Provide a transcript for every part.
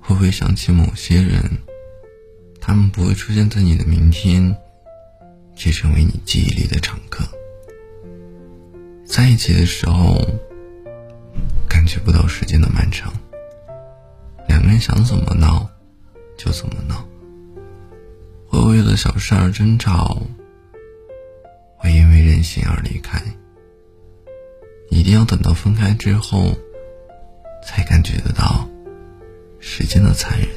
会不会想起某些人？他们不会出现在你的明天，却成为你记忆里的常客。在一起的时候，感觉不到时间的漫长，两个人想怎么闹，就怎么闹。会为了小事而争吵，会因为任性而离开。一定要等到分开之后，的残忍。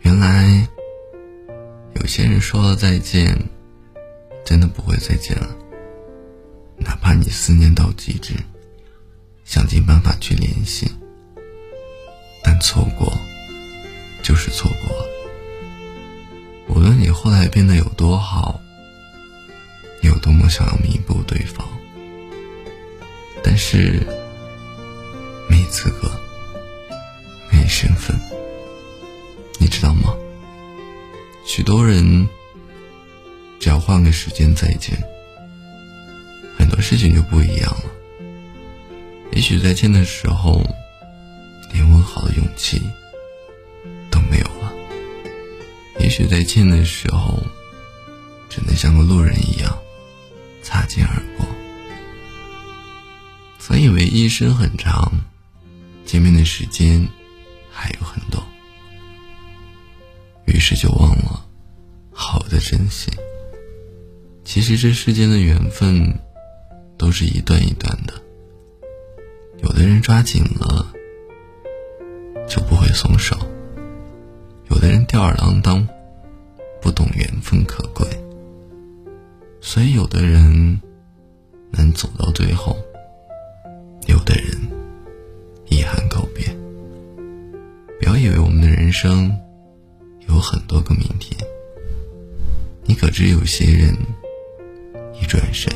原来，有些人说了再见，真的不会再见了。哪怕你思念到极致，想尽办法去联系，但错过就是错过了。无论你后来变得有多好，你有多么想要弥补对方，但是没资格，身份，你知道吗？许多人只要换个时间再见，很多事情就不一样了。也许再见的时候，连问好的勇气都没有了。也许再见的时候，只能像个路人一样擦肩而过。曾以为一生很长，见面的时间是就忘了好的珍惜。其实这世间的缘分都是一段一段的，有的人抓紧了就不会松手，有的人吊儿郎当。不懂缘分可贵，所以有的人能走到最后，有的人遗憾告别。不要以为我们的人生有很多个明天，你可知有些人一转身。